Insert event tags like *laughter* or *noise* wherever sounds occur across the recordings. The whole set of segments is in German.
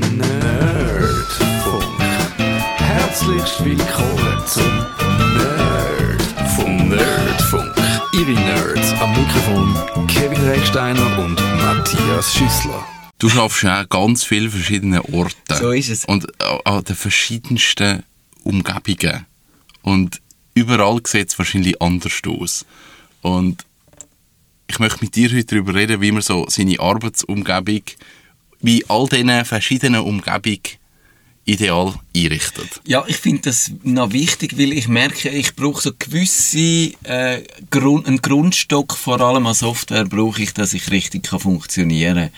Nerdfunk. Herzlich willkommen zum Nerdfunk. Nerdfunk. Ihre Nerds am Mikrofon Kevin Recksteiner und Matthias Schüssler. Du schaffst ja an ganz vielen verschiedenen Orten. So ist es. Und an den verschiedensten Umgebungen. Und überall sieht es wahrscheinlich anders aus. Und ich möchte mit dir heute darüber reden, wie man so seine Arbeitsumgebung, wie all diesen verschiedenen Umgebungen ideal einrichtet. Ja, ich finde das noch wichtig, weil ich merke, ich brauche so gewisse äh, Grund, einen Grundstock, vor allem an Software brauche ich, dass ich richtig kann funktionieren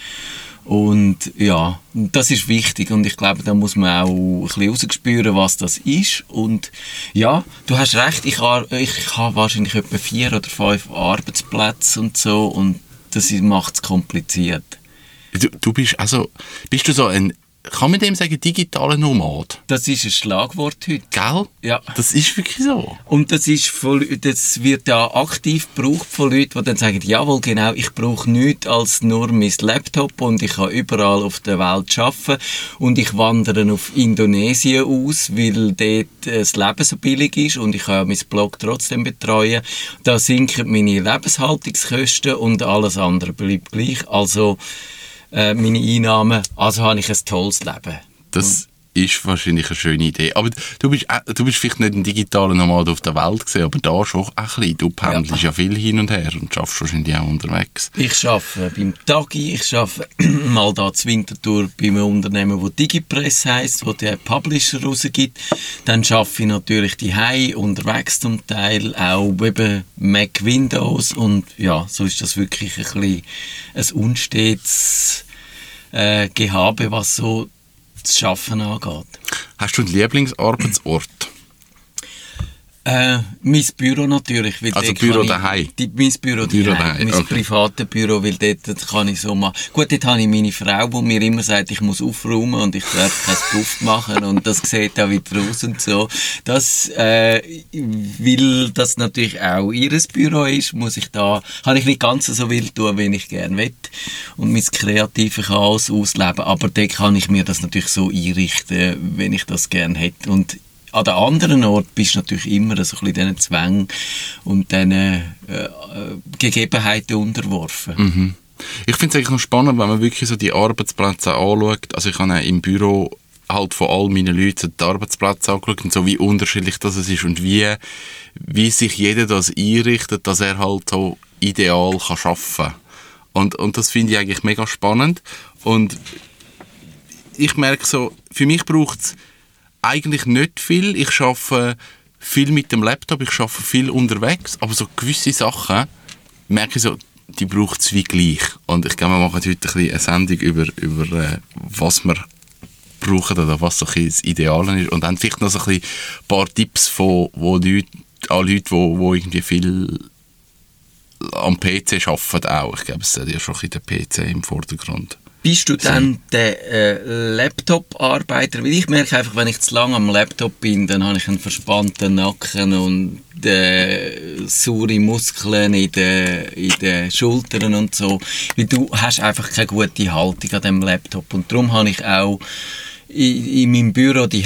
und ja, das ist wichtig und ich glaube, da muss man auch ein bisschen rausspüren, was das ist. Und ja, du hast recht, ich, ich habe wahrscheinlich etwa vier oder fünf Arbeitsplätze und so und das macht es kompliziert. Du, du bist also, bist du so ein kann man dem sagen, digitaler Nomad? Das ist ein Schlagwort heute. Gell? Ja. Das ist wirklich so. Und das, ist voll, das wird ja aktiv gebraucht von Leuten, die dann sagen, jawohl, genau, ich brauche nichts als nur mein Laptop und ich kann überall auf der Welt arbeiten und ich wandere auf Indonesien aus, weil dort das Leben so billig ist und ich kann ja mein Blog trotzdem betreuen. Da sinken meine Lebenshaltungskosten und alles andere bleibt gleich. Also, äh, meine Einnahmen, also habe ich ein tolles Leben. Das ist wahrscheinlich eine schöne Idee. Aber du bist, äh, du bist vielleicht nicht ein digitaler Nomad auf der Welt gesehen, aber da schon ein bisschen. Du pendelst ja. ja viel hin und her und schaffst wahrscheinlich auch unterwegs. Ich arbeite beim Tagi, ich arbeite *clears throat* mal da zur Wintertour bei einem Unternehmen, das Digipress heisst, wo der Publisher rausgibt. Dann arbeite ich natürlich die Hei unterwegs zum Teil, auch eben Mac Windows und ja, so ist das wirklich ein bisschen ein unstetes äh, Gehabe, was so das Schaffen angeht. Hast du einen Lieblingsarbeitsort? Äh, mein Büro natürlich. Weil also Büro daheim? Die, mein Büro, Büro daheim. Mein okay. privates Büro, weil dort kann ich so machen. Gut, dort habe ich meine Frau, die mir immer sagt, ich muss aufräumen und ich darf kein Puff machen und das sieht auch wieder aus und so. Das, äh, weil das natürlich auch ihr Büro ist, muss ich da, kann ich nicht ganz so wild tun, wie ich gerne will und mein kreatives Chaos ausleben. Aber dort kann ich mir das natürlich so einrichten, wenn ich das gerne hätte. Und an den anderen Ort bist du natürlich immer so ein bisschen diesen Zwängen und diesen äh, Gegebenheiten unterworfen. Mhm. Ich finde es eigentlich noch spannend, wenn man wirklich so die Arbeitsplätze anschaut. Also ich habe im Büro halt von all meinen Leuten die Arbeitsplätze angeschaut und so wie unterschiedlich das ist und wie, wie sich jeder das einrichtet, dass er halt so ideal kann arbeiten kann. Und, und das finde ich eigentlich mega spannend. Und ich merke so, für mich braucht es eigentlich nicht viel. Ich arbeite viel mit dem Laptop, ich arbeite viel unterwegs, aber so gewisse Sachen merke ich so, die braucht es wie gleich. Und ich glaube, wir machen heute ein bisschen eine Sendung über, über äh, was wir brauchen oder was so ein das Ideale ist. Und dann vielleicht noch so ein, paar Tipps von wo Leute, an Leute, die wo irgendwie viel am PC arbeiten auch. Ich glaube, es ist ja schon ein bisschen der PC im Vordergrund. Bist du dann der äh, Laptop-Arbeiter? Weil ich merke einfach, wenn ich zu lange am Laptop bin, dann habe ich einen verspannten Nacken und äh, saure Muskeln in den, in den Schultern und so. Weil du hast einfach keine gute Haltung an dem Laptop. Und darum habe ich auch in, in meinem Büro die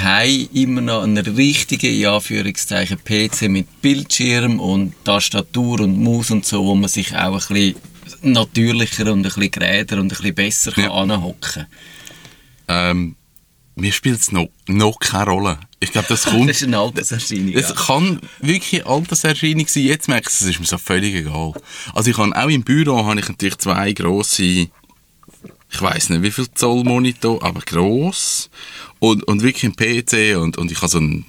immer noch einen richtigen, in Anführungszeichen, PC mit Bildschirm und Tastatur und Maus und so, wo man sich auch ein bisschen natürlicher und ein bisschen geräder und ein bisschen besser ja. anhocken ähm, mir spielt es noch, noch keine Rolle. Ich glaube, das *laughs* kommt... das ist eine Alterserscheinung. Es ja. kann wirklich eine Alterserscheinung sein. Jetzt merke ich, es ist mir so völlig egal. Also ich habe auch im Büro habe ich natürlich zwei grosse, ich weiß nicht wie viel Zoll Monitor, aber gross und, und wirklich ein PC und, und ich habe so einen,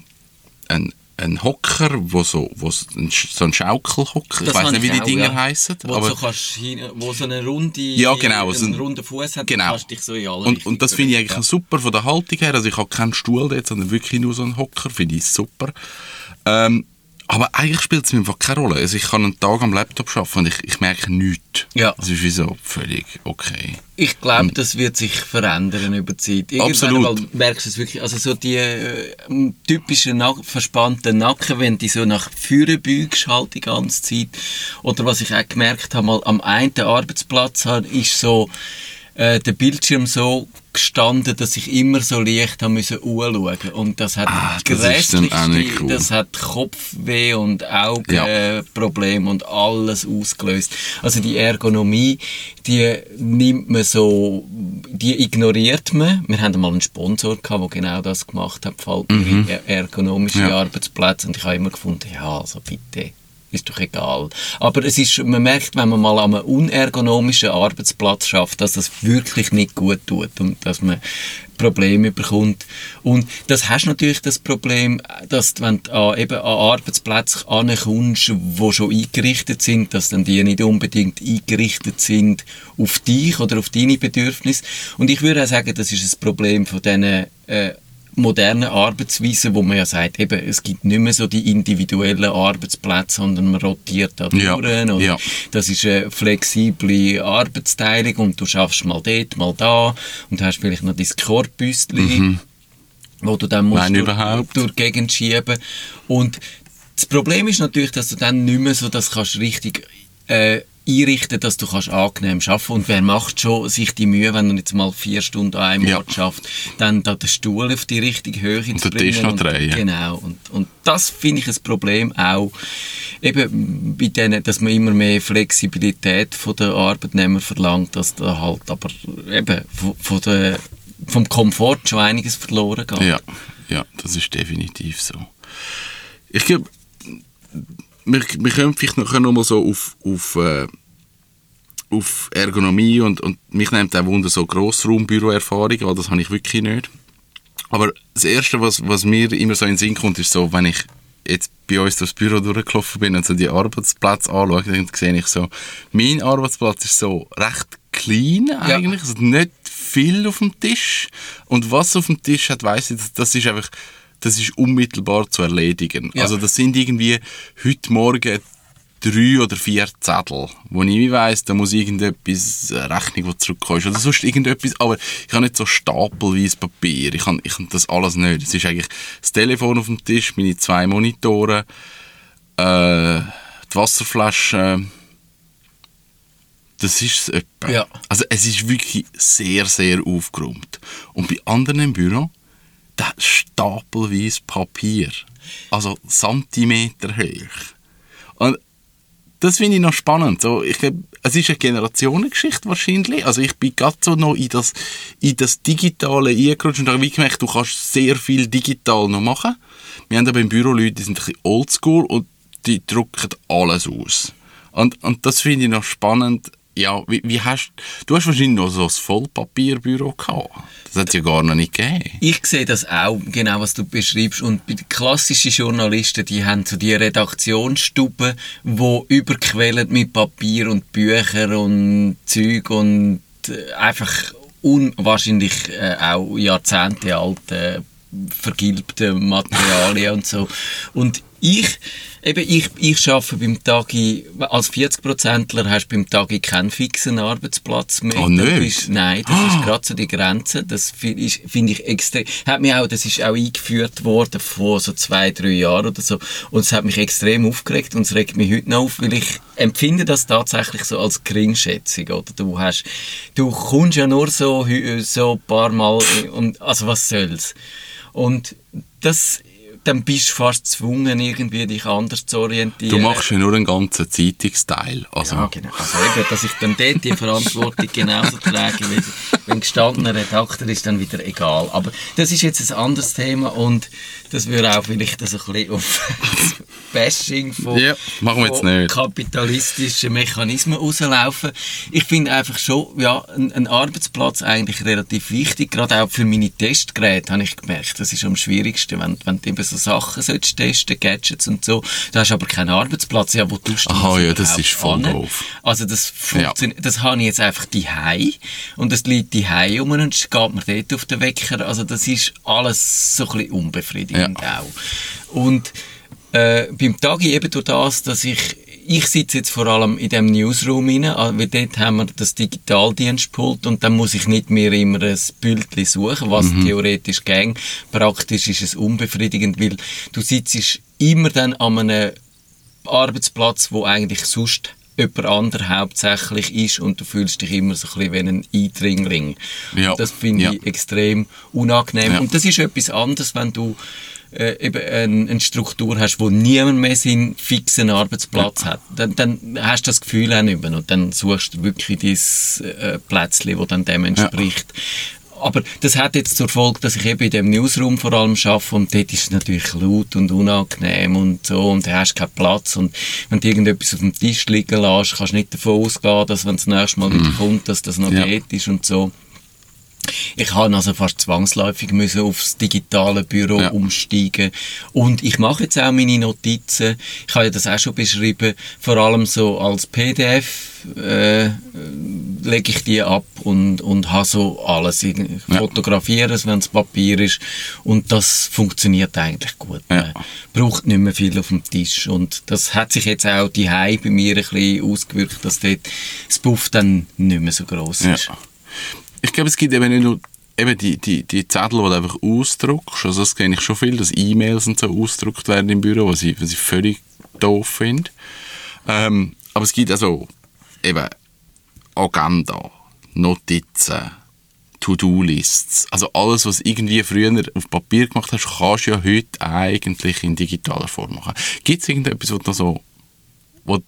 einen ein Hocker, wo so, wo so ein, ein Schaukelhocker, ich weiß nicht, wie die Dinger ja. heißen. Wo, aber, so kannst, wo so eine runde, ja, genau, so einen runden Fuß hat, genau. kannst dich so in alle Und, und das finde ich eigentlich ja. super von der Haltung her. Also ich habe keinen Stuhl dort, sondern wirklich nur so einen Hocker, finde ich super. Ähm, aber eigentlich spielt es mir einfach keine Rolle. Also ich kann einen Tag am Laptop arbeiten und ich, ich merke nichts. Ja. Das ist wie so völlig okay. Ich glaube, das wird sich verändern über die Zeit. Irgendwann Absolut. merkst du es wirklich. Also so die äh, typischen Nack verspannten Nacken, wenn die so nach vorne bügst halt die ganze Zeit. Oder was ich auch gemerkt habe, mal am einen Arbeitsplatz ist so äh, der Bildschirm so gestanden, dass ich immer so leicht haben müssen anschauen. Und das hat ah, das, cool. das hat Kopfweh und Augenprobleme ja. und alles ausgelöst. Also die Ergonomie, die nimmt man so, die ignoriert man. Wir hatten mal einen Sponsor gehabt, der genau das gemacht hat, mhm. ergonomische ja. Arbeitsplätze. Und ich habe immer gefunden, ja, also bitte ist doch egal. Aber es ist, man merkt, wenn man mal an einem unergonomischen Arbeitsplatz schafft, dass das wirklich nicht gut tut und dass man Probleme bekommt. Und das hast natürlich das Problem, dass wenn du an, eben an Arbeitsplätze ankommst, die schon eingerichtet sind, dass dann die nicht unbedingt eingerichtet sind auf dich oder auf deine Bedürfnisse. Und ich würde auch sagen, das ist ein Problem von diesen äh, modernen Arbeitsweisen, wo man ja sagt, eben, es gibt nicht mehr so die individuellen Arbeitsplätze, sondern man rotiert da durch. Ja. ja. Das ist eine flexible Arbeitsteilung und du schaffst mal dort, mal da und hast vielleicht noch dein Korbüstchen, mhm. wo du dann musst durch, durch die Gegend schieben. Und das Problem ist natürlich, dass du dann nicht mehr so das kannst richtig äh, einrichten, dass du kannst angenehm arbeiten Und wer macht schon sich die Mühe, wenn er jetzt mal vier Stunden an einem ja. Ort schafft, dann da den Stuhl auf die richtige Höhe und zu bringen. Und noch drehen. Genau. Und, und das finde ich ein Problem auch, eben bei denen, dass man immer mehr Flexibilität von den Arbeitnehmern verlangt, dass da halt aber eben von, von der, vom Komfort schon einiges verloren geht. Ja, ja, das ist definitiv so. Ich glaube, wir, wir können vielleicht noch, noch mal so auf, auf, äh, auf Ergonomie und, und mich nimmt auch Wunder so Grossraumbüroerfahrung, weil das habe ich wirklich nicht. Aber das Erste, was, was mir immer so in den Sinn kommt, ist so, wenn ich jetzt bei uns durchs Büro durchgelaufen bin und so die Arbeitsplätze anschaue, dann sehe ich so, mein Arbeitsplatz ist so recht klein eigentlich, ja. also nicht viel auf dem Tisch. Und was auf dem Tisch hat, weiß ich, das, das ist einfach das ist unmittelbar zu erledigen. Ja. Also das sind irgendwie heute Morgen drei oder vier Zettel, wo ich weiss, da muss irgendetwas, eine Rechnung, die zurückkommt, oder sonst irgendetwas, aber ich habe nicht so stapelweise Papier, ich habe, ich habe das alles nicht. Es ist eigentlich das Telefon auf dem Tisch, meine zwei Monitore, äh, die Wasserflasche, das ist es etwa. Ja. Also es ist wirklich sehr, sehr aufgeräumt. Und bei anderen im Büro, da stapelweise Papier. Also Zentimeter hoch. Und das finde ich noch spannend. So, ich glaube, es ist eine Generationengeschichte wahrscheinlich. Also ich bin gerade so noch in das, in das Digitale eingerutscht und habe gemerkt, du kannst sehr viel digital noch machen. Wir haben aber im Büro Leute, die sind ein bisschen oldschool und die drucken alles aus. Und, und das finde ich noch spannend, ja, wie, wie hast du hast wahrscheinlich noch so ein Vollpapierbüro gehabt. Das hat es ja gar noch nicht gegeben. Ich sehe das auch, genau was du beschreibst. Und klassischen Journalisten, die haben so die Redaktionsstuben, wo überquellen mit Papier und Büchern und Zeug und äh, einfach unwahrscheinlich äh, auch Jahrzehnte alte vergilbte Materialien und so. Und ich Eben, ich, ich arbeite beim Tagi, als 40%ler hast du beim Tagi keinen fixen Arbeitsplatz mehr. Oh, nicht? Bist, nein, das oh. ist gerade so die Grenze. Das finde ich extrem, hat mich auch, das ist auch eingeführt worden vor so zwei, drei Jahren oder so. Und es hat mich extrem aufgeregt und es regt mich heute noch auf, weil ich empfinde das tatsächlich so als Geringschätzung, oder? Du hast, du kommst ja nur so, so ein paar Mal und, also was soll's? Und das dann bist du fast gezwungen, irgendwie dich anders zu orientieren. Du machst ja nur einen ganzen Zeitungsteil. Also. Ja, genau. Also eben, dass ich dann dort die Verantwortung genauso trage, wie wenn gestandener Redakteur ist, dann wieder egal. Aber das ist jetzt ein anderes Thema und das würde auch vielleicht so ein bisschen auf *laughs* Bashing von, ja, nicht. kapitalistischen Mechanismen rauslaufen. Ich finde einfach schon, ja, ein, ein, Arbeitsplatz eigentlich relativ wichtig, gerade auch für meine Testgeräte, habe ich gemerkt. Das ist am schwierigsten, wenn, wenn du eben so Sachen sollst testen, Gadgets und so. Da hast du aber keinen Arbeitsplatz, ja, wo tust du Aha, ja, das ist voll doof. Also das funktioniert, ja. das habe ich jetzt einfach die und das liegt die um und geht mir dort auf den Wecker. Also das ist alles so ein bisschen unbefriedigend ja. Auch. Und äh, beim Tagi eben durch das, dass ich ich sitze jetzt vor allem in dem Newsroom rein, ah, weil dort haben wir das Digitaldienstpult und dann muss ich nicht mehr immer ein Bildchen suchen, was mhm. theoretisch ging. Praktisch ist es unbefriedigend, weil du sitzt immer dann an einem Arbeitsplatz, wo eigentlich sonst jemand anderer hauptsächlich ist und du fühlst dich immer so ein bisschen wie ein Eindringling. Ja. das finde ja. ich extrem unangenehm. Ja. Und das ist etwas anderes, wenn du äh, eben eine, eine, Struktur hast, wo niemand mehr seinen fixen Arbeitsplatz ja. hat, dann, dann hast du das Gefühl auch nicht mehr und dann suchst du wirklich dieses äh, Plätzchen, das dann dem entspricht. Ja. Aber das hat jetzt zur Folge, dass ich eben in dem Newsroom vor allem arbeite und dort ist es natürlich laut und unangenehm und so und du hast keinen Platz und wenn du irgendetwas auf dem Tisch liegen lässt, kannst du nicht davon ausgehen, dass wenn es das nächste Mal wieder mhm. kommt, dass das noch ja. dort ist und so. Ich habe also fast zwangsläufig müssen aufs digitale Büro ja. umsteigen und ich mache jetzt auch meine Notizen. Ich habe ja das auch schon beschrieben, vor allem so als PDF äh, lege ich die ab und, und habe so alles. Ich ja. fotografiere es, wenn es Papier ist und das funktioniert eigentlich gut. Ja. Man braucht nicht mehr viel auf dem Tisch und das hat sich jetzt auch die bei mir ein bisschen ausgewirkt, dass dort das Buff dann nicht mehr so groß ist. Ich glaube, es gibt eben nicht nur eben die, die, die Zettel, die du einfach ausdruckst. Also das kenne ich schon viel, dass E-Mails und so ausgedruckt werden im Büro, was ich, was ich völlig doof finde. Ähm, aber es gibt also eben Agenda, Notizen, To-Do-Lists. Also alles, was irgendwie früher auf Papier gemacht hast, kannst du ja heute eigentlich in digitaler Form machen. Gibt es irgendetwas, was du noch so wo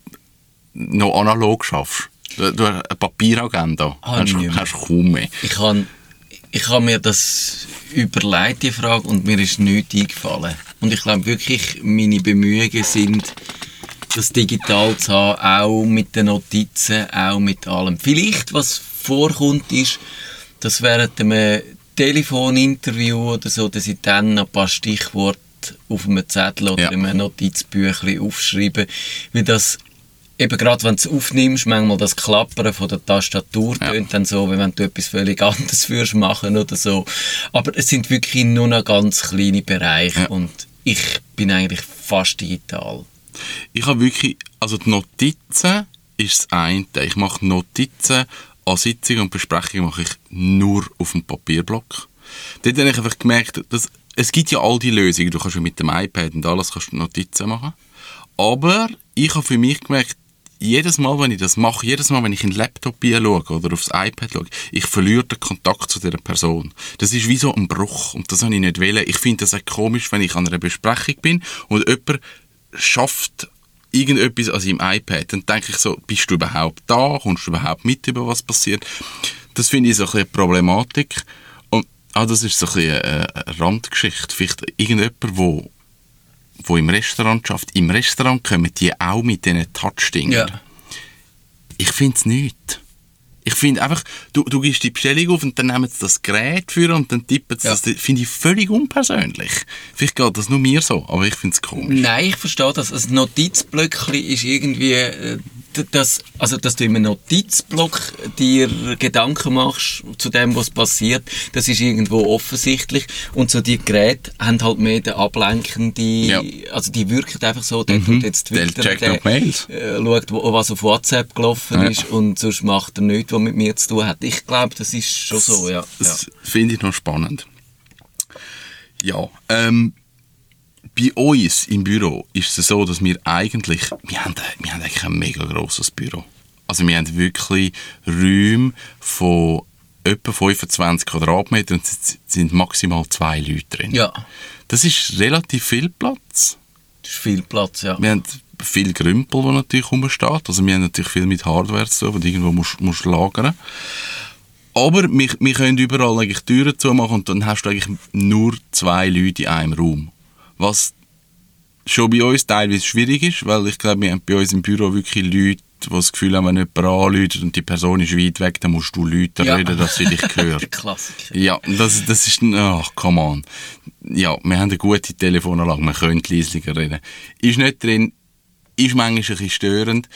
noch analog schaffst? Du, du hast eine Papieragenda. Ah, hast, hast kaum mehr. Ich habe ich hab mir das überlegt, die Frage, und mir ist nichts eingefallen. Und ich glaube wirklich, meine Bemühungen sind, das digital zu haben, auch mit den Notizen, auch mit allem. Vielleicht, was vorkommt, ist, dass während einem Telefoninterview oder so, dass ich dann noch ein paar Stichworte auf einem Zettel oder ja. in einem Notizbüchlein aufschreibe, weil das eben gerade wenn du es aufnimmst, manchmal das Klappern von der Tastatur ja. tönt dann so, wie wenn du etwas völlig *laughs* anderes würdest machen oder so. Aber es sind wirklich nur noch ganz kleine Bereiche ja. und ich bin eigentlich fast digital. Ich habe wirklich, also die Notizen ist das eine. Ich mache Notizen an Sitzungen und Besprechungen mache ich nur auf dem Papierblock. Dort habe ich einfach gemerkt, dass es gibt ja all die Lösungen. Du kannst ja mit dem iPad und alles kannst Notizen machen. Aber ich habe für mich gemerkt, jedes Mal, wenn ich das mache, jedes Mal, wenn ich in den Laptop schaue oder aufs iPad schaue, ich verliere den Kontakt zu dieser Person. Das ist wie so ein Bruch und das habe ich nicht wollen. Ich finde das auch komisch, wenn ich an einer Besprechung bin und jemand schafft irgendetwas an seinem iPad, dann denke ich so, bist du überhaupt da? Kommst du überhaupt mit über was passiert? Das finde ich so ein bisschen eine Problematik. Und ah, das ist so ein bisschen eine, Randgeschichte. Vielleicht irgendjemand, wo wo im Restaurant schafft, im Restaurant kommen die auch mit diesen Touchdingern. Ja. Ich finde es nicht. Ich finde einfach, du, du gibst die Bestellung auf und dann nehmen sie das Gerät für und dann tippen sie ja. das. finde ich völlig unpersönlich. Vielleicht geht das nur mir so, aber ich finde es komisch. Nein, ich verstehe das. Ein Notizblöckchen ist irgendwie... Äh, dass, also, dass du in einem Notizblock dir Gedanken machst zu dem, was passiert, das ist irgendwo offensichtlich. Und so die Geräte haben halt mehr den ablenkende, ja. also die wirken einfach so, der mhm. jetzt Twitter, der, der Mails. Äh, schaut, was auf WhatsApp gelaufen ja. ist und sonst macht er nichts, was mit mir zu tun hat. Ich glaube, das ist schon so, ja. Das ja. finde ich noch spannend. Ja, ähm, bei uns im Büro ist es so, dass wir eigentlich, wir haben, wir haben eigentlich ein mega grosses Büro. Also wir haben wirklich Räume von etwa 25 Quadratmetern und es sind maximal zwei Leute drin. Ja. Das ist relativ viel Platz. Das ist viel Platz, ja. Wir haben viel Grümpel, der natürlich rumsteht. Also wir haben natürlich viel mit Hardware zu tun, die irgendwo musst, musst lagern aber wir, wir können überall eigentlich Türen zumachen und dann hast du eigentlich nur zwei Leute in einem Raum was schon bei uns teilweise schwierig ist, weil ich glaube, wir haben bei uns im Büro wirklich Leute, die das Gefühl haben, wenn jemand anruft und die Person ist weit weg, dann musst du Leute ja. reden, dass sie dich *laughs* hören. Klassiker. Ja, das, das ist, ach, come on. Ja, wir haben eine gute Telefonanlage, wir können leislicher reden. Ist nicht drin, ist manchmal ein bisschen störend.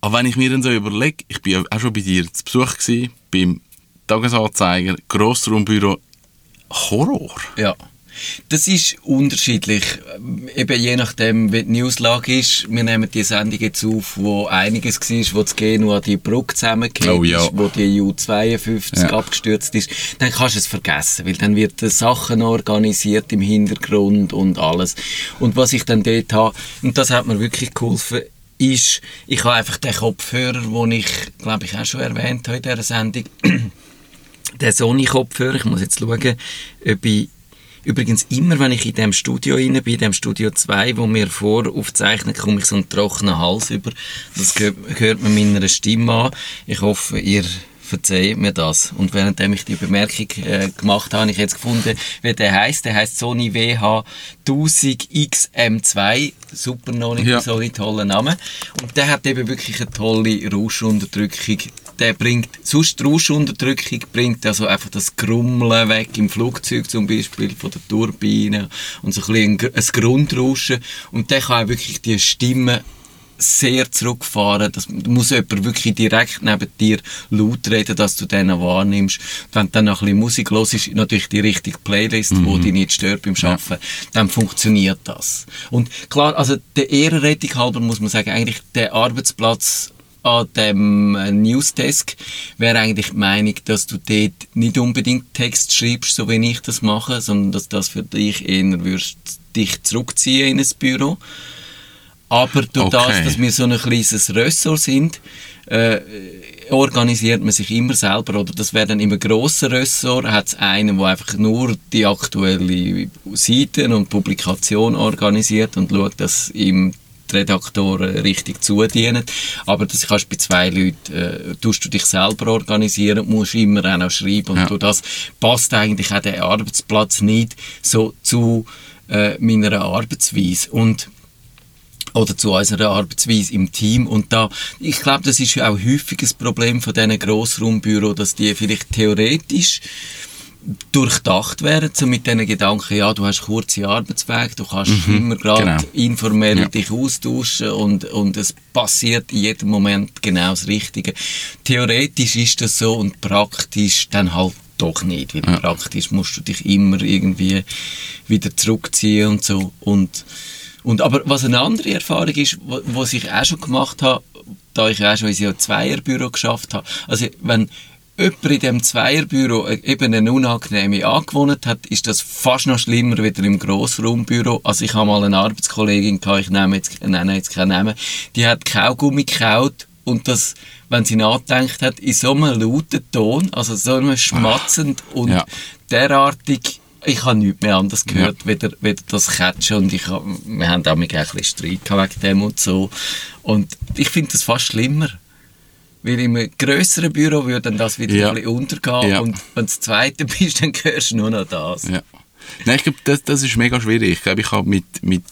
Aber wenn ich mir dann so überlege, ich bin auch schon bei dir zu Besuch gewesen, beim Tagesanzeiger, Grossraumbüro, Horror. Ja. Das ist unterschiedlich. Eben je nachdem, wie die Newslage ist. Wir nehmen die Sendung jetzt auf, wo einiges war, wo das Geno an die Brücke zusammengeht oh, ja. ist, wo die U52 ja. abgestürzt ist. Dann kannst du es vergessen, weil dann wird Sachen organisiert im Hintergrund und alles. Und was ich dann dort habe, und das hat mir wirklich geholfen, ist, ich habe einfach den Kopfhörer, den ich, glaube ich, auch schon erwähnt habe in dieser Sendung, *clears throat* den Sony-Kopfhörer, ich muss jetzt schauen, ob ich Übrigens, immer wenn ich in dem Studio rein bin, in dem Studio 2, wo wir vor aufzeichnen, komme ich so einen trockenen Hals über. Das hört man meiner Stimme an. Ich hoffe, ihr verzeiht mir das. Und währenddem ich die Bemerkung äh, gemacht habe, habe ich jetzt gefunden, wie der heißt. Der heißt Sony WH 1000 XM2. Super noch nicht ja. so ein toller Name. Und der hat eben wirklich eine tolle Rauschunterdrückung. Der bringt, sonst Rauschunterdrückung bringt also einfach das Grummeln weg im Flugzeug zum Beispiel von der Turbine und so ein bisschen ein Grundrauschen. Und der kann auch wirklich die Stimme sehr zurückfahren. Das muss jemand wirklich direkt neben dir laut reden, dass du den wahrnimmst. Wenn du dann noch ein bisschen Musik hörst, ist natürlich die richtige Playlist, mhm. die dich nicht stört beim Arbeiten, ja. dann funktioniert das. Und klar, also der Ehrenrettung halber muss man sagen, eigentlich der Arbeitsplatz an dem äh, Newsdesk wäre eigentlich die Meinung, dass du dort nicht unbedingt Text schreibst, so wie ich das mache, sondern dass das für dich eher würdest dich zurückziehen in ein Büro. Aber durch okay. das, dass wir so ein kleines Ressort sind, äh, organisiert man sich immer selber. Oder das wäre dann immer grosser Ressort, hat es einen, der einfach nur die aktuelle Seiten und Publikation organisiert und schaut, dass ihm die Redaktoren richtig zudienen. Aber das kannst bei zwei Leuten, äh, tust du dich selber organisieren, musst immer auch noch schreiben. Und ja. durch das passt eigentlich auch der Arbeitsplatz nicht so zu äh, meiner Arbeitsweise. Und oder zu unserer Arbeitsweise im Team. Und da, ich glaube, das ist ja auch häufig ein Problem von diesen Grossraumbüros, dass die vielleicht theoretisch durchdacht werden, so mit diesen Gedanken, ja, du hast kurze Arbeitswege, du kannst mhm, immer gerade genau. informell ja. dich austauschen und, und es passiert in jedem Moment genau das Richtige. Theoretisch ist das so und praktisch dann halt doch nicht, weil ja. praktisch musst du dich immer irgendwie wieder zurückziehen und so und und aber was eine andere Erfahrung ist, was ich auch schon gemacht habe, da ich auch schon in einem Zweierbüro geschafft habe, also wenn jemand in diesem Zweierbüro eben eine unangenehme Angewohnheit hat, ist das fast noch schlimmer wieder im Grossraumbüro. Also ich habe mal eine Arbeitskollegin gehabt, ich nenne jetzt, nenne jetzt keinen Namen, die hat Kaugummi gekaut und das, wenn sie nachdenkt hat, in so einem lauten Ton, also so einem schmatzend und ja. derartig ich habe nichts mehr anderes gehört, ja. weder, weder das Catchen und ich hab, wir haben auch ein bisschen Streit wegen dem und so. Und ich finde das fast schlimmer. Weil im grösseren Büro würde dann das wieder ja. ein bisschen untergehen ja. und wenn du das zweite bist, dann hörst du nur noch das. Ja. Nein, ich glaube, das, das ist mega schwierig. Ich glaube, ich habe mit, mit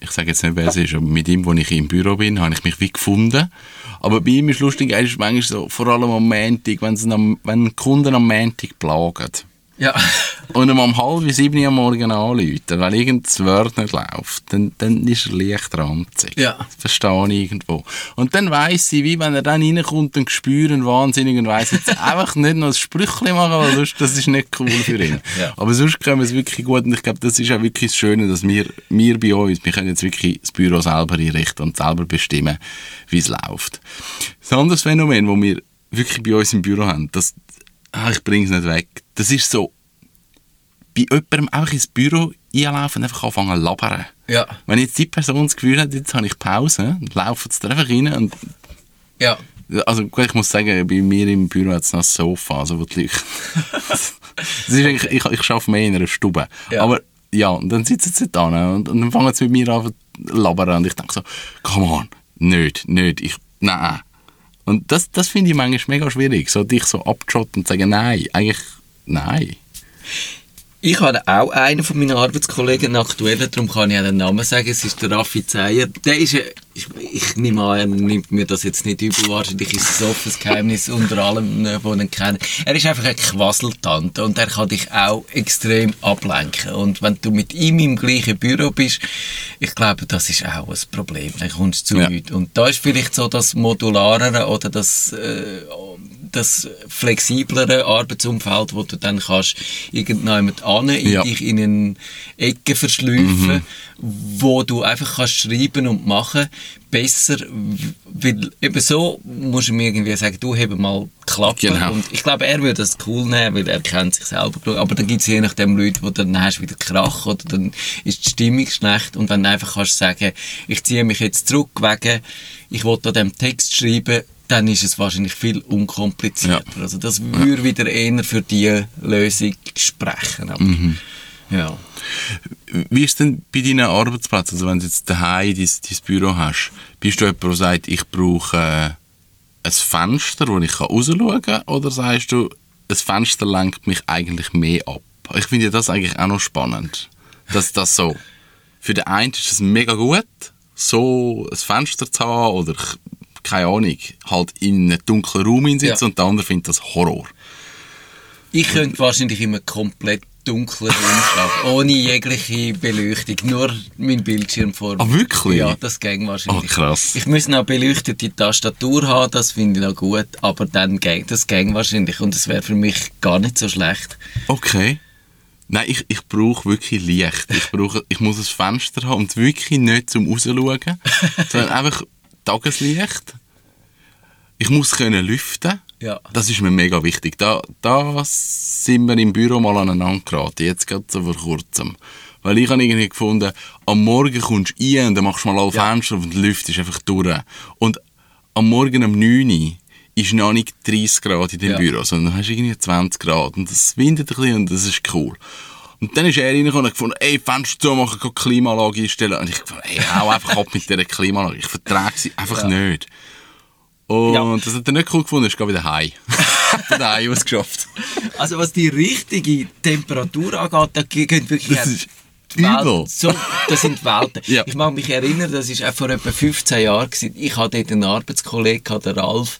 ich sage jetzt nicht, wer es ist, aber mit ihm, wo ich im Büro bin, habe ich mich wie gefunden. Aber bei ihm ist lustig, er ist manchmal so, vor allem am Montag, wenn, wenn Kunden am Montag plagen ja. Und um halb sieben am Morgen anrufen, weil irgendein Wort nicht läuft, dann, dann ist er leicht ranzig. Ja. Das verstehe ich irgendwo. Und dann weiss sie, wie wenn er dann reinkommt und spüren wahnsinnig und weiss jetzt *laughs* einfach nicht noch ein Sprüchchen machen, weil sonst, das ist nicht cool für ihn. ja. Aber sonst können wir es wirklich gut und ich glaube, das ist auch wirklich das Schöne, dass wir, wir bei uns, wir können jetzt wirklich das Büro selber einrichten und selber bestimmen, wie es läuft. Das andere Phänomen, das wir wirklich bei uns im Büro haben, das, ah, ich bringe es nicht weg. Das ist so, bei jemandem einfach ins Büro einlaufen und einfach anfangen zu labern. Ja. Wenn jetzt die Person das Gefühl hat, jetzt habe ich Pause, dann laufen sie einfach rein und... Ja. Also gut, ich muss sagen, bei mir im Büro hat es noch ein Sofa, also wo die Leute... *laughs* das ist eigentlich, ich, ich arbeite mehr in einer Stube. Ja. Aber ja, und dann sitzen sie da und, und dann fangen sie mit mir an zu labern und ich denke so, come on, nicht, nicht, ich, nein. Und das, das finde ich manchmal mega schwierig, so dich so abzuschotten und zu sagen, nein, eigentlich, nein. Ich habe auch einen von meinen Arbeitskollegen, aktuell, darum kann ich auch den Namen sagen, es ist der Raffi Zeyer. Der ist, ich, ich nehme an, er nimmt mir das jetzt nicht übel, wahrscheinlich ist es ein offenes Geheimnis unter allem, die ihn kennen. Er ist einfach eine Quasseltante und er kann dich auch extrem ablenken. Und wenn du mit ihm im gleichen Büro bist, ich glaube, das ist auch ein Problem, dann kommst du zu ja. nichts. Und da ist vielleicht so das Modularere oder das, äh, das flexiblere Arbeitsumfeld, wo du dann kannst irgendjemand an, in Ja. dich in eine Ecke verschlüpfen, wo du einfach kannst schreiben und machen, besser, weil eben so musst du mir irgendwie sagen, du heb mal Klappe. Genau. Und ich glaube, er würde das cool nehmen, weil er kennt sich selber. Aber dann gibt es je nachdem Leute, wo dann hast wieder Krach oder dann ist die Stimmung schlecht und dann einfach kannst du sagen, ich ziehe mich jetzt zurück wegen, ich will an dem Text schreiben, dann ist es wahrscheinlich viel unkomplizierter. Also das würde wieder eher für die Lösung sprechen. Aber, Mhm. ja. Wie ist denn bei deinen Arbeitsplätzen, also wenn du jetzt daheim dein, dein Büro hast, bist du jemand, der sagt, ich brauche äh, ein Fenster, wo ich rausschauen kann, oder sagst du, ein Fenster lenkt mich eigentlich mehr ab? Ich finde das eigentlich auch noch spannend, dass das so, für den einen ist es mega gut, so ein Fenster zu haben, oder keine Ahnung, halt in einem dunklen Raum hinsitzen Ja. und der andere findet das Horror. Ich könnte wahrscheinlich immer komplett dunklen Raum ohne jegliche Beleuchtung, nur mein Bildschirm vor mir. Ah, wirklich? Ja, das ging wahrscheinlich. Ah, krass. Ich muss noch beleuchtete Tastatur haben, das finde ich noch gut, aber dann ging, das ging wahrscheinlich und es wäre für mich gar nicht so schlecht. Okay. Nein, ich, ich brauche wirklich Licht. Ich, brauche, ich muss ein Fenster haben und wirklich nicht zum Rausschauen, *laughs* sondern einfach Tageslicht. Ich muss können lüften. Ja. Das ist mir mega wichtig. Da, da sind wir im Büro mal aneinander geraten, jetzt gerade so vor kurzem. Weil ich habe irgendwie gefunden, am Morgen kommst du rein und dann machst du mal alle Fenster auf und lüftest einfach durch. Und am Morgen um 9 Uhr ist noch nicht 30 Grad in dem Ja. Büro, sondern hast irgendwie 20 Grad und das windet ein bisschen und das ist cool. Und dann ist er reingekommen und gefunden, ey, Fenster zumachen, die Klimaanlage einstellen. Und ich gefunden, ey, hau einfach ab mit dieser Klimaanlage. Ich vertrage sie einfach nicht. Und Ja. das hat er nicht cool gefunden, ist gerade wieder heim. *laughs* Hat er heim ausgeschafft. Also was die richtige Temperatur angeht, da gehen wirklich Das ist übel. So, das sind Welten. Ja. Ich mag mich erinnern, das ist auch vor etwa 15 Jahren gewesen. Ich hatte dort einen Arbeitskollegen, der Ralf.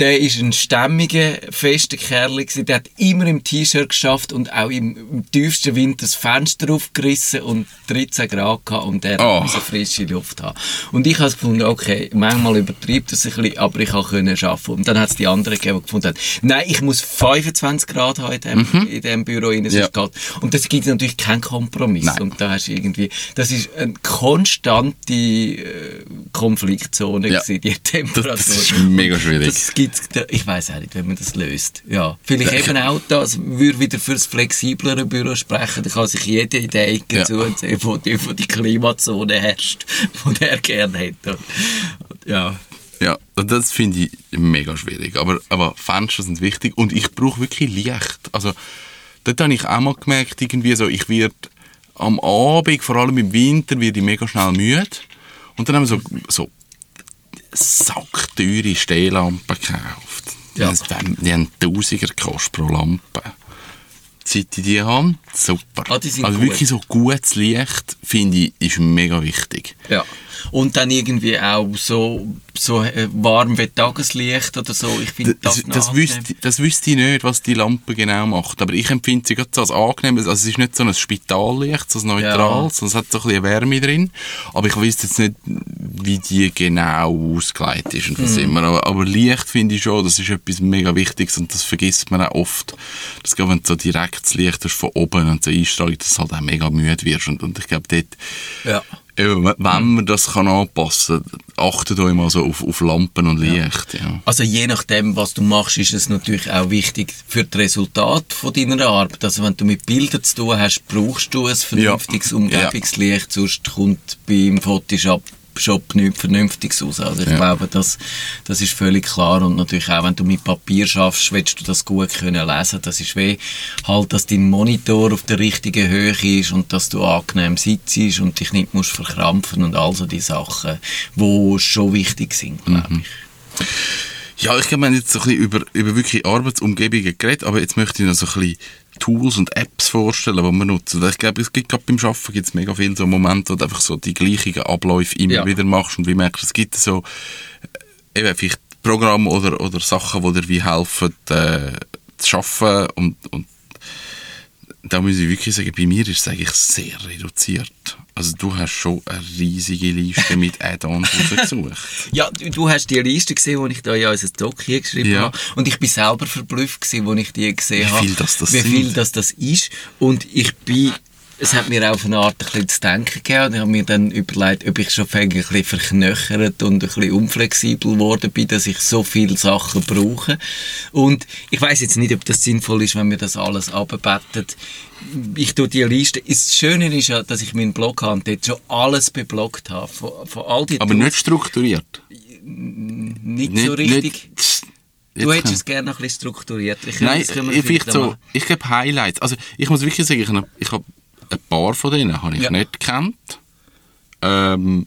Der ist ein stämmiger, fester Kerl gewesen. Der hat immer im T-Shirt geschafft und auch im, im tiefsten Winter das Fenster aufgerissen und 13 Grad gehabt und der Oh. frische Luft haben. Und ich habe gefunden, okay, manchmal übertreibt das ein bisschen, aber ich konnte arbeiten. Und dann hat es die anderen gegeben, die gefunden haben, nein, ich muss 25 Grad haben in dem, in dem Büro rein, Mhm. Ja. geht. Und das gibt natürlich keinen Kompromiss. Nein. Und da hast du irgendwie, das ist eine konstante äh, Konfliktzone Ja. gewesen, die Temperatur. Das, das ist mega schwierig. Da- ich weiß auch nicht, wie man das löst. Ja. Vielleicht eben auch das, würde wieder für das flexiblere Büro sprechen, da kann sich jeder in der Ecke Ja. zuziehen, wo die, wo die Klimazone herrscht, die er gerne hätte. Ja. Ja, das finde ich mega schwierig. Aber, aber Fenster sind wichtig und ich brauche wirklich Licht. Also, dort habe ich auch mal gemerkt, irgendwie so, ich werde am Abend, vor allem im Winter, werde ich mega schnell müde. Und dann haben wir so, so sackteure Stehlampen gekauft. Die, Ja. haben, die haben Tausiger gekostet pro Lampe. Seit ich die habe, super. Ah, also gut. wirklich so gutes Licht, finde ich, ist mega wichtig. Ja. Und dann irgendwie auch so, so äh, warm wie Tageslicht oder so. Ich finde Das, das, das, wüsste, das wüsste ich nicht, was die Lampe genau macht. Aber ich empfinde sie gerade so als angenehm. Also es ist nicht so ein Spitallicht, so ein neutrales, sondern es hat so ein bisschen Wärme drin. Aber ich weiß jetzt nicht, wie die genau ausgelegt ist und was immer. Aber, aber Licht finde ich schon, das ist etwas mega Wichtiges und das vergisst man auch oft. Das gerade wenn du so direkt das Licht hast von oben und so Einstrahlung, dass du halt auch mega müde wirst. Und, und ich glaube, dort Ja. Ja, wenn man das kann anpassen kann, achtet euch mal so auf, auf Lampen und Licht. Ja. Also je nachdem, was du machst, ist es natürlich auch wichtig für das Resultat von deiner Arbeit. Also wenn du mit Bildern zu tun hast, brauchst du ein vernünftiges Ja. Umgebungslicht, sonst kommt beim Photoshop Shop nichts Vernünftiges raus. Also ich Ja. glaube, das, das ist völlig klar. Und natürlich auch, wenn du mit Papier schaffst, willst du das gut können lesen. Das ist weh, halt, dass dein Monitor auf der richtigen Höhe ist und dass du angenehm sitzt und dich nicht musst verkrampfen und all so die Sachen, die schon wichtig sind, glaube Mhm. ich. Ja, ich glaube, wir haben jetzt so ein bisschen über, über wirklich Arbeitsumgebungen geredet, aber jetzt möchte ich noch so ein bisschen Tools und Apps vorstellen, die wir nutzen. Weil Ich glaube, es gibt gerade beim Arbeiten gibt's mega viele so Momente, wo du einfach so die gleichen Abläufe immer Ja. wieder machst und wie merkst es gibt so äh, eben vielleicht Programme oder, oder Sachen, die dir wie helfen, äh, zu arbeiten und, und da muss ich wirklich sagen, bei mir ist es eigentlich sehr reduziert. Also du hast schon eine riesige Liste *laughs* mit Add-ons rausgesucht. ja, du, du, hast die Liste gesehen, die ich da ja in unser Doc hier geschrieben ja. habe. Und ich bin selber verblüfft gewesen, als ich die gesehen habe. Wie viel das, das Wie viel das, das ist. Und ich bin es hat mir auf eine Art ein bisschen zu denken gegeben. Ich habe mir dann überlegt, ob ich schon ein bisschen verknöchert und ein bisschen unflexibel geworden bin, dass ich so viele Sachen brauche. Und ich weiß jetzt nicht, ob das sinnvoll ist, wenn wir das alles abbettet. Ich tue die Liste. Das Schöne ist ja, dass ich meinen Blog habe und dort schon alles bebloggt habe. Von, von all die Aber nicht strukturiert? Nicht, nicht so richtig. Nicht Du hättest es gerne ein bisschen strukturiert. Ich Nein, ich, vielleicht so, ich gebe Highlights. Also ich muss wirklich sagen, ich habe, ich habe ein paar von denen habe ich ja. nicht gekannt. Ähm,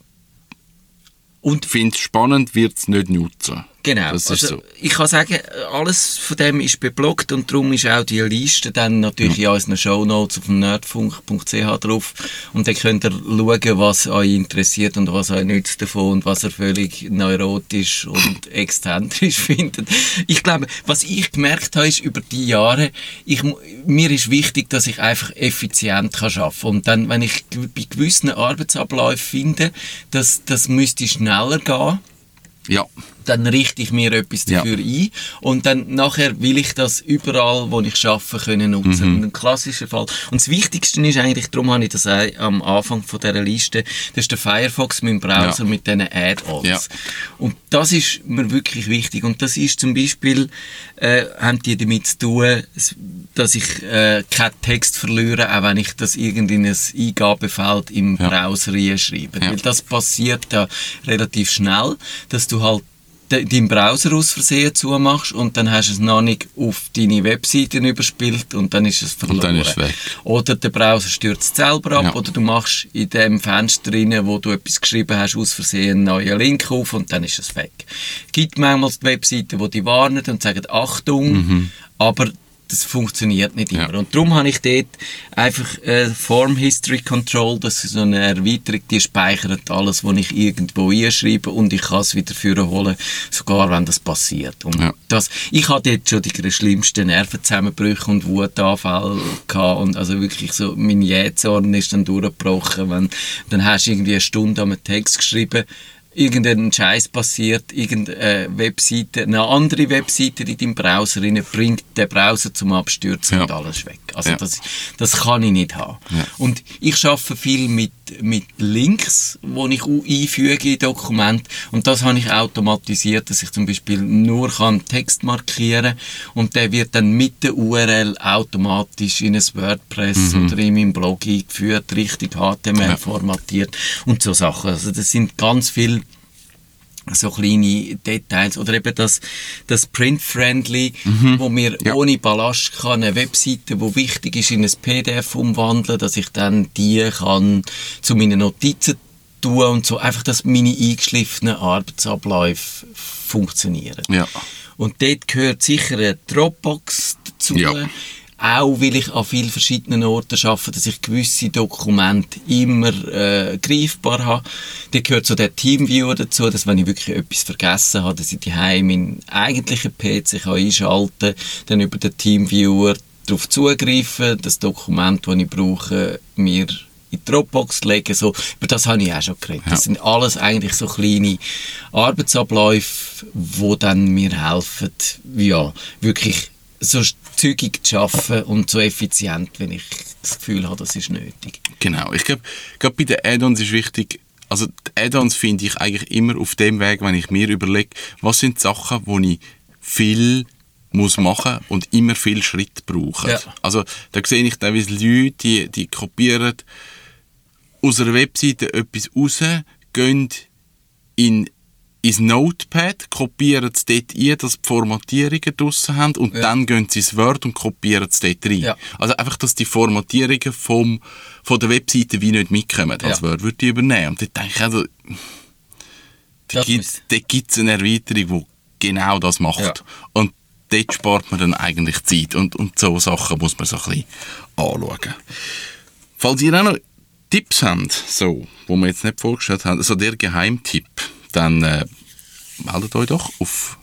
und finde es spannend, wird es nicht nutzen. Genau. also, so. Ich kann sagen, alles von dem ist bebloggt und darum ist auch die Liste dann natürlich ja. in unseren Shownotes auf nerdfunk.ch drauf und dann könnt ihr schauen, was euch interessiert und was euch nützt davon und was ihr völlig neurotisch und *coughs* exzentrisch findet. Ich glaube, was ich gemerkt habe, ist über die Jahre, ich, mir ist wichtig, dass ich einfach effizient kann arbeiten kann. Und dann, wenn ich bei gewissen Arbeitsabläufen finde, dass das müsste schneller gehen, ja dann richte ich mir etwas dafür ja. ein und dann nachher will ich das überall, wo ich arbeite, können nutzen. Mhm. Ein klassischer Fall. Und das Wichtigste ist eigentlich, darum habe ich das am Anfang von dieser Liste, das ist der Firefox, mein Browser ja. mit diesen Add-ons. Ja. Und das ist mir wirklich wichtig. Und das ist zum Beispiel, äh, haben die damit zu tun, dass ich äh, keinen Text verliere, auch wenn ich das irgendwie in ein Eingabefeld im Browser schreibe. Weil das passiert da relativ schnell, dass du halt deinen Browser aus Versehen zumachst und dann hast du es noch nicht auf deine Webseiten überspielt und dann ist es verloren. Ist es weg. Oder der Browser stürzt selber ab ja. oder du machst in dem Fenster rein, wo du etwas geschrieben hast, aus Versehen einen neuen Link auf und dann ist es weg. Es gibt manchmal die Webseiten, die die warnen und sagen, Achtung, mhm. aber das funktioniert nicht immer. Ja. Und darum habe ich dort einfach äh, Form History Control, das ist so eine Erweiterung, die speichert alles, was ich irgendwo einschreibe und ich kann es wieder holen, sogar wenn das passiert. Und ja. das, ich hatte jetzt schon die schlimmsten Nervenzusammenbrüche und Wutanfälle gehabt und also wirklich so, mein Jähzorn ist dann durchgebrochen, wenn, dann hast du irgendwie eine Stunde am Text geschrieben, irgendein Scheiß passiert, irgendeine Webseite, eine andere Webseite in deinem Browser rein, bringt den Browser zum Abstürzen ja. und alles weg. Also ja. das, das kann ich nicht haben. Ja. Und ich schaffe viel mit, mit Links, die ich einfüge in Dokument und das habe ich automatisiert, dass ich zum Beispiel nur kann Text markieren und der wird dann mit der URL automatisch in ein WordPress mhm. oder in meinem Blog eingeführt, richtig HTML formatiert und so Sachen. Also das sind ganz viele so kleine Details oder eben das, das Print-Friendly, mhm. wo mir ja. ohne Ballast kann eine Webseite, wo wichtig ist, in ein PDF umwandeln, dass ich dann die kann zu meinen Notizen tun und so einfach, dass meine eingeschliffenen Arbeitsabläufe funktionieren. Ja. Und dort gehört sicher eine Dropbox dazu. Ja auch weil ich an vielen verschiedenen Orten arbeite, dass ich gewisse Dokumente immer äh, greifbar habe. Da gehört so der Teamviewer dazu, dass wenn ich wirklich etwas vergessen habe, dass ich die meinen eigentlichen PC kann einschalten kann, dann über den Teamviewer darauf zugreifen, das Dokument, das ich brauche, mir in die Dropbox legen. So, über das habe ich auch schon geredet. Ja. Das sind alles eigentlich so kleine Arbeitsabläufe, die dann mir helfen, ja, wirklich so zügig zu arbeiten und so effizient, wenn ich das Gefühl habe, das ist nötig. Genau. Ich glaube, gerade bei den Add-ons ist wichtig, also die Add-ons finde ich eigentlich immer auf dem Weg, wenn ich mir überlege, was sind die Sachen, wo ich viel muss machen und immer viel Schritt brauche. Ja. Also da sehe ich teilweise Leute, die, die kopieren aus einer Webseite etwas raus, gehen in ins Notepad, kopieren es dort ein, dass die Formatierungen draussen haben und ja. dann gehen sie ins Word und kopieren es dort rein. Ja. Also einfach, dass die Formatierungen vom, von der Webseite wie nicht mitkommen. Ja. Word würde die übernehmen. Und dort denke ich, also, da gibt es eine Erweiterung, die genau das macht. Und dort spart man dann eigentlich Zeit. Und, und so Sachen muss man so ein bisschen anschauen. Falls ihr auch noch Tipps habt, so, wo wir jetzt nicht vorgestellt haben, also der Geheimtipp, dann äh, meldet euch doch auf.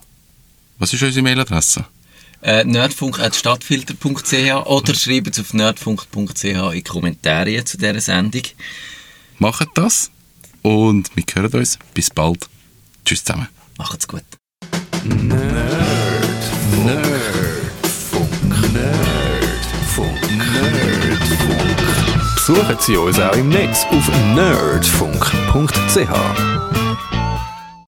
Was ist unsere Mailadresse? äh, nerdfunk.stadtfilter.ch oder schreiben Sie auf nerdfunk.ch in die Kommentare zu dieser Sendung. Macht das und wir hören uns. Bis bald. Tschüss zusammen. Macht's gut. Nerd. Nerdfunk. Nerdfunk. Nerdfunk. Besuchen Sie uns auch im Netz auf nerdfunk.ch.